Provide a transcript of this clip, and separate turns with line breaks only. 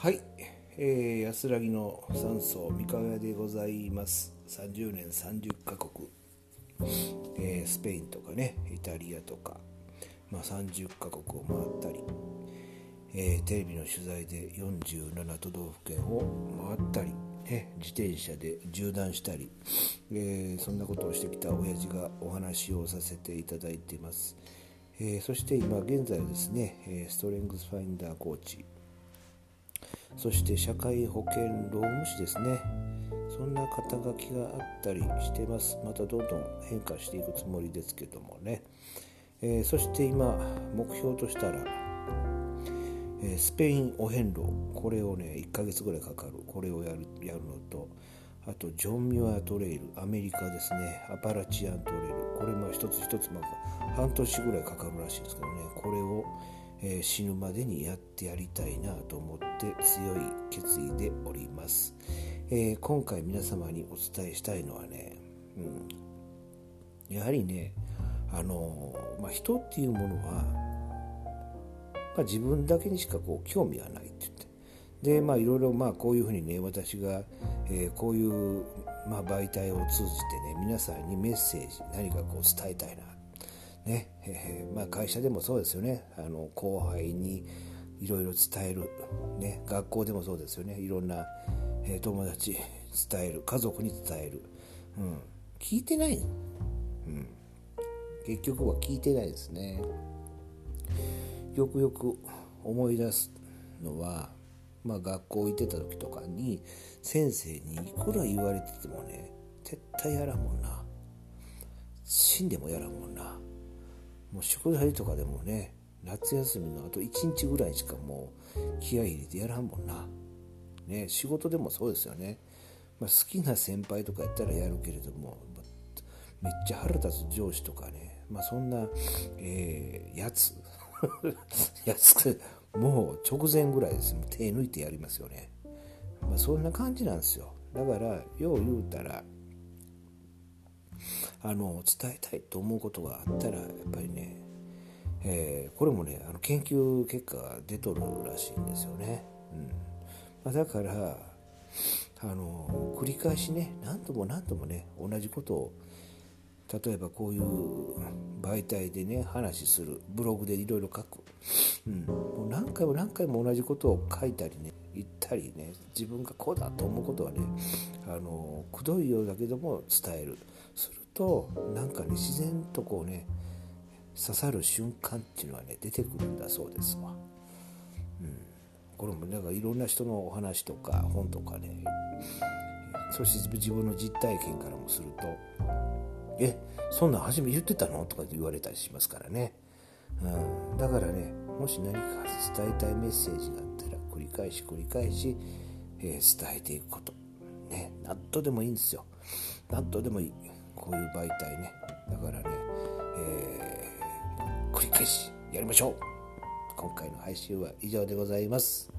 はい。えー、安らぎの山荘三河屋でございます。30年30カ国、えー、スペインとかねイタリアとか、まあ、30カ国を回ったり、えー、テレビの取材で47都道府県を回ったり、ね、自転車で縦断したり、えー、そんなことをしてきた親父がお話をさせていただいています、え、そして今現在はですねストレングスファインダーコーチ。そして社会保険労務士ですね。そんな肩書きがあったりしてます。またどんどん変化していくつもりですけどもね、えー、そして今目標としたら、えー、スペインお遍路。これをね1ヶ月ぐらいかかる。これをやるやるのとあとジョン・ミュアトレイル。アメリカですね。アパラチアントレイル。これまあ一つ一つまあ半年ぐらいかかるらしいですけどね。これをえー、死ぬまでにやってやりたいなと思って強い決意でおります、えー、今回皆様にお伝えしたいのはね、うん、やはりねあのー、まあ、人っていうものは、まあ、自分だけにしかこう興味がないって言って。でまあいろいろまあこういうふうにね私が、えー、こういう、まあ、媒体を通じてね皆さんにメッセージ何かこう伝えたいなねえー、まあ、会社でもそうですよね。あの後輩にいろいろ伝える、ね、学校でもそうですよね。いろんな、えー、友達伝える。家族に伝える、うん、聞いてない、うん、結局は聞いてないですね。よくよく思い出すのは、まあ、学校行ってた時とかに先生にいくら言われててもね絶対やらんもんな。死んでもやらんもんな。もう宿題とかでもね夏休みのあと1日ぐらいしかもう気合入れてやらんもんな、ね、仕事でもそうですよね、まあ、好きな先輩とかやったらやるけれどもめっちゃ腹立つ上司とかね、まあ、そんな、えー、やつ。やつもう直前ぐらいです。もう手抜いてやりますよね、まあ、そんな感じなんですよ。だからよう言うたらあの伝えたいと思うことがあったらやっぱりね、えー、これもねあの研究結果が出とるらしいんですよね、うん。まあ、だからあの繰り返しね何度も何度もね同じことを例えばこういう媒体でね話するブログでいろいろ書く、うん、もう何回も何回も同じことを書いたりね言ったりね自分がこうだと思うことはねくどいようだけども伝える。するとなんかね自然とこうね刺さる瞬間っていうのはね出てくるんだそうですわ。うん、これもなんかいろんな人のお話とか本とかね。そして自分の実体験からもすると「えそんなん初め言ってたの?」とか言われたりしますからね、うん、だからねもし何か伝えたいメッセージがあったら繰り返し繰り返し、えー、伝えていくこと。ね何とでもいいんですよ。納豆でもいい。こういう媒体ね。だからね、えー、繰り返しやりましょう。今回の配信は以上でございます。